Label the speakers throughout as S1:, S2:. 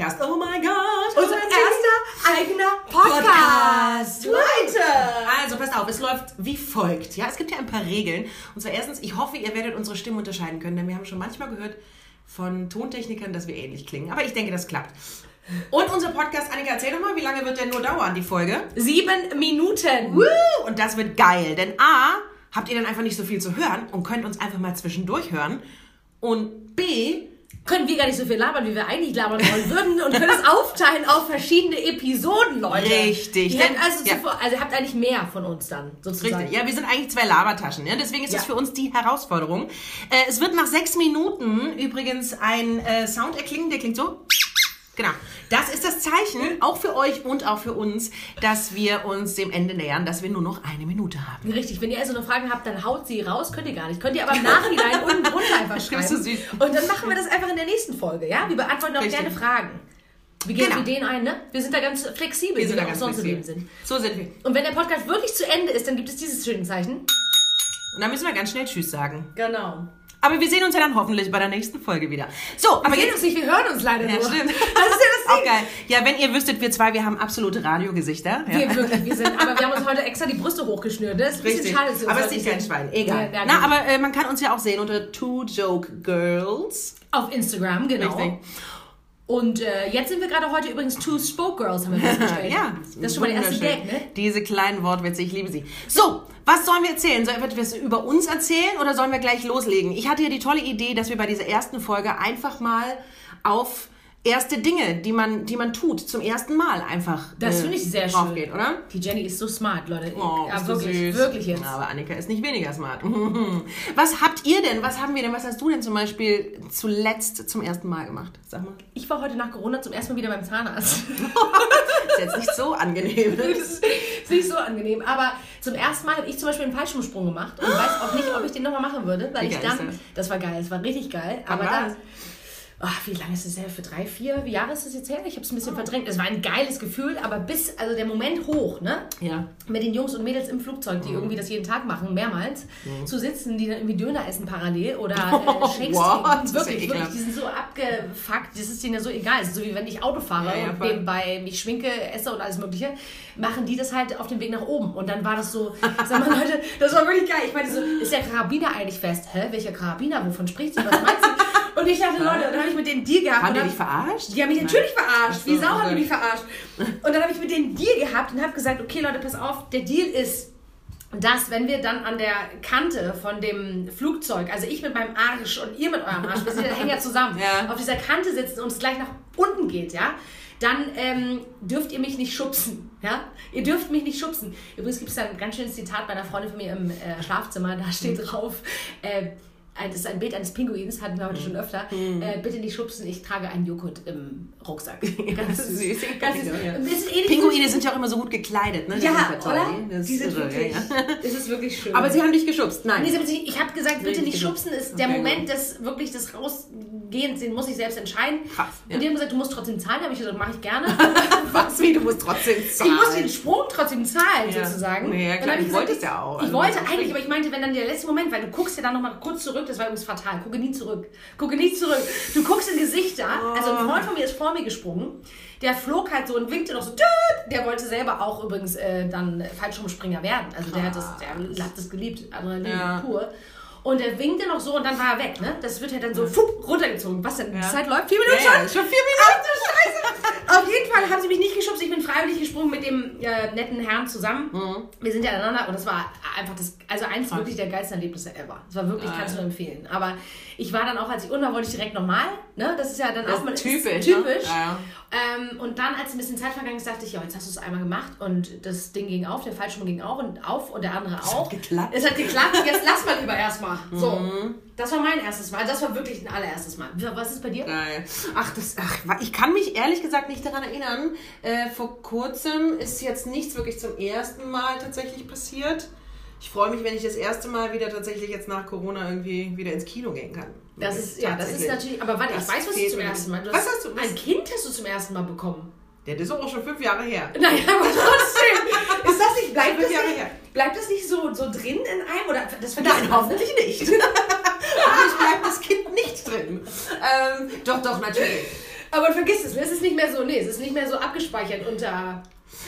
S1: Podcast. Oh mein Gott! Unser erster eigener Podcast. Podcast.
S2: Leute!
S1: Also passt auf, es läuft wie folgt. Ja, es gibt ja ein paar Regeln. Und zwar erstens, ich hoffe, ihr werdet unsere Stimmen unterscheiden können, denn wir haben schon manchmal gehört von Tontechnikern, dass wir ähnlich klingen. Aber ich denke, das klappt. Und unser Podcast, Annika, erzähl doch mal, wie lange wird denn nur dauern, die Folge?
S2: Sieben Minuten.
S1: Woo! Und das wird geil, denn A, habt ihr dann einfach nicht so viel zu hören und könnt uns einfach mal zwischendurch hören. Und B,
S2: können wir gar nicht so viel labern, wie wir eigentlich labern wollen würden und können es aufteilen auf verschiedene Episoden, Leute.
S1: Richtig.
S2: Ihr habt also,
S1: ja.
S2: zuvor, also ihr habt eigentlich mehr von uns dann, sozusagen.
S1: Richtig, ja, wir sind eigentlich zwei Labertaschen. Ja? Deswegen ist das
S2: Ja.
S1: für uns die Herausforderung. Äh, es wird nach sechs Minuten übrigens ein äh, Sound erklingen, der klingt so. Genau. Das ist das Zeichen, auch für euch und auch für uns, dass wir uns dem Ende nähern, dass wir nur noch eine Minute haben.
S2: Richtig, wenn ihr also noch Fragen habt, dann haut sie raus, könnt ihr gar nicht. Könnt ihr aber im Nachhinein unten drunter einfach schreiben.
S1: so süß.
S2: Und dann machen wir das einfach in der nächsten Folge, ja? Wir beantworten auch
S1: Richtig.
S2: gerne Fragen. Wir gehen
S1: Genau.
S2: Ideen ein, ne? Wir sind da ganz flexibel,
S1: Wir sind da ganz
S2: auch sonst
S1: flexibel.
S2: Sind.
S1: So sind wir.
S2: Und wenn der Podcast wirklich zu Ende ist, dann gibt es dieses schöne Zeichen.
S1: Und dann müssen wir ganz schnell Tschüss sagen.
S2: Genau.
S1: Aber wir sehen uns ja dann hoffentlich bei der nächsten Folge wieder. So, aber
S2: Wir sehen
S1: jetzt.
S2: uns nicht, wir hören uns leider
S1: Ja,
S2: nur.
S1: stimmt.
S2: Das ist ja das
S1: Auch
S2: Ding.
S1: geil. Ja, wenn ihr wüsstet, wir zwei, wir haben absolute Radiogesichter. Ja.
S2: Wir wirklich, wir sind, aber wir haben uns heute extra die Brüste hochgeschnürt. ne? Das ist ein bisschen
S1: Richtig.
S2: schade. dass wir
S1: Aber es sieht
S2: nicht
S1: kein. Schwein. Egal.
S2: Ja, ja,
S1: Na,
S2: genau.
S1: aber äh, man kann uns ja auch sehen unter Two Joke Girls.
S2: Auf Instagram, genau.
S1: Richtig.
S2: Und äh, jetzt sind wir gerade heute übrigens Two Spoke Girls, haben wir festgestellt.
S1: Ja,
S2: Das ist schon mal der erste. Gag, ne?
S1: Diese kleinen Wortwitze, ich liebe sie. So, was sollen wir erzählen? Sollen wir etwas über uns erzählen oder sollen wir gleich loslegen? Ich hatte ja die tolle Idee, dass wir bei dieser ersten Folge einfach mal auf erste Dinge, die man, die man tut, zum ersten Mal einfach
S2: Das
S1: äh,
S2: finde ich sehr schön.
S1: draufgeht, oder?
S2: Die Jenny ist so smart, Leute.
S1: Oh,
S2: ja, wirklich,
S1: süß.
S2: wirklich jetzt.
S1: Aber Annika ist nicht weniger smart. Was habt ihr denn? Was haben wir denn? Was hast du denn zum Beispiel zuletzt zum ersten Mal gemacht? Sag mal.
S2: Ich war heute nach Corona zum ersten Mal wieder beim Zahnarzt.
S1: Ist jetzt nicht so angenehm.
S2: das ist nicht so angenehm. Aber zum ersten Mal habe ich zum Beispiel einen Fallschirmsprung gemacht und weiß auch nicht, ob ich den nochmal machen würde, weil ich dann.
S1: das?
S2: Das war geil, das war richtig geil.
S1: Wann
S2: aber dann. Ach, wie lange ist das her? Für drei, vier Jahre ist das jetzt her? Ich habe es ein bisschen verdrängt. Es war ein geiles Gefühl, aber bis, also der Moment hoch, ne?
S1: Ja.
S2: mit den Jungs und Mädels im Flugzeug,
S1: Mhm.
S2: die irgendwie das jeden Tag machen, mehrmals, zu sitzen, die dann irgendwie Döner essen parallel oder äh, Shakes
S1: What?
S2: trinken.
S1: Das ist ja
S2: Wirklich, wirklich, die sind so abgefuckt, das ist denen ja so egal. Es ist so wie wenn ich Auto fahre
S1: Ja, ja,
S2: und nebenbei mich schminke, esse und alles mögliche, machen die das halt auf dem Weg nach oben. Und dann war das so, sag mal Leute, das war wirklich geil. Ich meinte so, ist der Karabiner eigentlich fest? Hä, welcher Karabiner? Wovon spricht sie? Was meint sie? Ich dachte, Leute, dann habe ich mit denen Deal gehabt.
S1: Haben die dich verarscht?
S2: die haben mich natürlich verarscht. Wie Sau haben die mich verarscht. Und dann habe ich mit denen Deal gehabt und habe gesagt, okay Leute, pass auf, der Deal ist, dass wenn wir dann an der Kante von dem Flugzeug, also ich mit meinem Arsch und ihr mit eurem Arsch, wir sind, hängen ja zusammen,
S1: Ja.
S2: auf dieser Kante sitzen und es gleich nach unten geht, ja, dann ähm, dürft ihr mich nicht schubsen. Ja? Ihr dürft mich nicht schubsen. Übrigens gibt es da ein ganz schönes Zitat bei einer Freundin von mir im äh, Schlafzimmer, da steht drauf, äh, das ist ein Bild eines Pinguins, hatten wir heute schon öfter. Äh, bitte nicht schubsen, ich trage einen Joghurt im Rucksack. Ganz
S1: das ist süß.
S2: Ganz süß.
S1: Ja. Pinguine sind ja auch immer so gut gekleidet, ne? Das
S2: ja,
S1: toll.
S2: oder?
S1: Das
S2: Die sind
S1: irre,
S2: wirklich,
S1: ja,
S2: das ist wirklich schön.
S1: Aber sie haben dich geschubst, nein.
S2: Nee, sie ich habe gesagt, bitte nicht
S1: genug.
S2: schubsen, ist der
S1: Okay,
S2: Moment
S1: gut.
S2: des wirklich des Rausgehens, den muss ich selbst entscheiden.
S1: Krass, ja.
S2: Und die haben gesagt, du musst trotzdem zahlen. Habe ich gesagt, mache ich gerne.
S1: Was, wie, du musst trotzdem zahlen.
S2: Ich muss den Sprung trotzdem zahlen, sozusagen.
S1: Ja, klar,
S2: hab
S1: du wolltest ja auch.
S2: Ich
S1: Also,
S2: wollte
S1: das
S2: eigentlich, aber ich meinte, wenn dann der letzte Moment, weil du guckst ja dann nochmal kurz zurück, das war übrigens fatal, gucke nie zurück. Gucke nie zurück. Du guckst in Gesichter, also ein Freund von mir ist vor mir gesprungen, der flog halt so und winkte noch so, der wollte selber auch übrigens äh, dann Fallschirmspringer werden. Also der hat das, der hat das geliebt, Adrenalin
S1: Ja.
S2: pur. Und er winkte noch so und dann war er weg, ne? Das wird ja dann so fupp, runtergezogen. Was denn? Die Zeit läuft? Vier Minuten
S1: Ja, ja,
S2: schon?
S1: schon vier
S2: Ach du Scheiße! Auf jeden Fall haben sie mich nicht geschubst. Ich bin freiwillig gesprungen mit dem äh, netten Herrn zusammen.
S1: Mhm.
S2: Wir sind ja aneinander und das war einfach das, also eins wirklich der geilsten Erlebnisse ever. Das war wirklich, kannst du nur empfehlen. Aber ich war dann auch, als ich unten war, wollte ich direkt nochmal. Ne? Das ist ja dann
S1: Das
S2: auch mal
S1: typisch, ne?
S2: typisch.
S1: Ja, ja.
S2: Ähm, und dann, als ein bisschen Zeit vergangen ist, dachte ich, ja, jetzt hast du es einmal gemacht und das Ding ging auf, der Fallschirm ging auch und auf und der andere auch.
S1: geklappt.
S2: Es hat geklappt, jetzt lass mal lieber erstmal. So,
S1: Mhm.
S2: das war mein erstes Mal. Das war wirklich ein allererstes Mal. Was ist bei dir?
S1: Geil. Ach, das, ach, ich kann mich ehrlich gesagt nicht daran erinnern. Äh, vor kurzem ist jetzt nichts wirklich zum ersten Mal tatsächlich passiert. Ich freue mich, wenn ich das erste Mal wieder tatsächlich jetzt nach Corona irgendwie wieder ins Kino gehen kann.
S2: Das ist, ja, das ist natürlich, aber warte,
S1: Das
S2: ich weiß, was du zum ersten Mal. Du
S1: Was hast du- was-
S2: Ein Kind hast du zum ersten Mal bekommen.
S1: Ja, das ist auch schon fünf Jahre her.
S2: Naja, aber trotzdem. Ist das nicht, bleibt
S1: Fünf
S2: das
S1: Jahre
S2: nicht,
S1: her.
S2: bleibt das nicht so, so drin in einem? Oder das
S1: Nein, hoffentlich nicht. hoffentlich bleibt das Kind nicht drin. Ähm, doch, doch, natürlich.
S2: Aber vergiss es, es ist nicht mehr so, nee, es ist nicht mehr so abgespeichert unter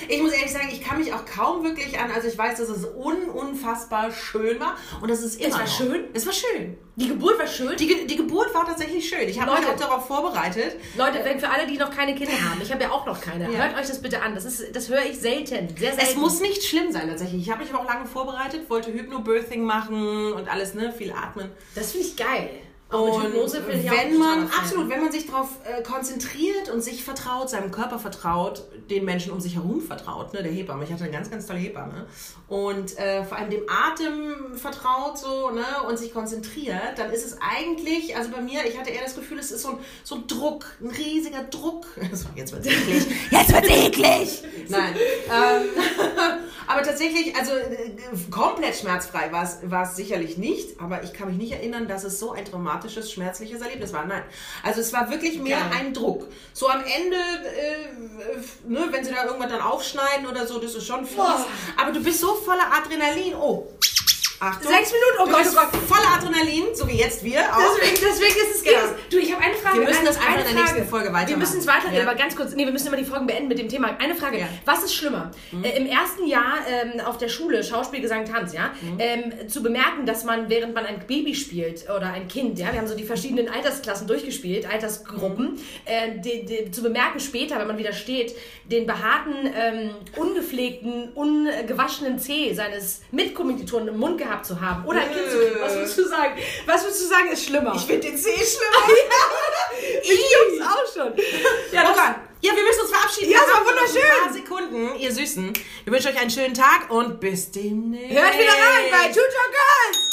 S1: Ich muss ehrlich sagen, ich kann mich auch kaum wirklich an, also ich weiß, dass es un unfassbar schön war und das ist immer
S2: Es war
S1: noch.
S2: schön?
S1: Es war schön.
S2: Die Geburt war schön.
S1: Die, Ge- die Geburt war tatsächlich schön. Ich habe mich auch darauf vorbereitet.
S2: Leute, wenn für alle, die noch keine Kinder haben, ich habe ja auch noch keine,
S1: Ja.
S2: hört euch das bitte an. Das, ist, das höre ich selten, sehr selten.
S1: Es muss nicht schlimm sein tatsächlich. Ich habe mich aber auch lange vorbereitet, wollte Hypnobirthing machen und alles, ne, viel atmen.
S2: das finde ich geil. Auch
S1: Und
S2: Hypnose ich
S1: wenn man, absolut, wenn man sich darauf äh, konzentriert und sich vertraut, seinem Körper vertraut, den Menschen um sich herum vertraut, ne, der Hebamme. Ich hatte eine ganz, ganz tolle Hebamme. Und äh, vor allem dem Atem vertraut so, ne, und sich konzentriert, dann ist es eigentlich, also bei mir, ich hatte eher das Gefühl, es ist so ein, so ein Druck, ein riesiger Druck. So, jetzt wird's eklig. Jetzt wird's eklig! Nein. Ähm, aber tatsächlich, also äh, komplett schmerzfrei war es- war es sicherlich nicht, aber ich kann mich nicht erinnern, dass es so ein traumatisches, schmerzliches Erlebnis war. Nein. Also es war wirklich mehr
S2: Geil.
S1: ein Druck. So am Ende, äh, ne, wenn sie da irgendwann dann aufschneiden oder so, das ist schon fies.
S2: Boah.
S1: Aber du bist so voller Adrenalin. Oh. Achtung.
S2: Sechs Minuten, oh Gott, oh Gott.
S1: voller Adrenalin, so wie jetzt wir auch.
S2: Deswegen, deswegen ist es
S1: Genau.
S2: Du, ich habe eine Frage.
S1: Wir müssen das einfach
S2: eine
S1: in der nächsten. Folge weitermachen.
S2: Wir müssen es weiterreden,
S1: Ja.
S2: aber ganz kurz. Nee, wir müssen immer die Folgen beenden mit dem Thema. Eine Frage.
S1: Ja. Mhm.
S2: Was ist schlimmer? Äh, Im ersten Jahr ähm, auf der Schule, Schauspiel, Gesang, Tanz, ja,
S1: Mhm.
S2: ähm, zu bemerken, dass man, während man ein Baby spielt oder ein Kind, ja, wir haben so die verschiedenen Altersklassen durchgespielt, Altersgruppen,
S1: Mhm.
S2: äh, die, die, zu bemerken später, wenn man wieder steht, den behaarten, ähm, ungepflegten, ungewaschenen Zeh seines Mitkommilitonen im Mund gehabt zu haben oder ein Kind zu kriegen. Was würdest du sagen? Was würdest du sagen, ist schlimmer?
S1: Ich finde den C schlimmer.
S2: Ich juck's auch schon. Ja, das,
S1: Okay. Ja, wir müssen uns verabschieden.
S2: Ja, es war
S1: haben noch
S2: wunderschön.
S1: Ein paar Sekunden, ihr Süßen. Wir wünschen euch einen schönen Tag und bis demnächst.
S2: hört wieder rein bei Tutor Girls!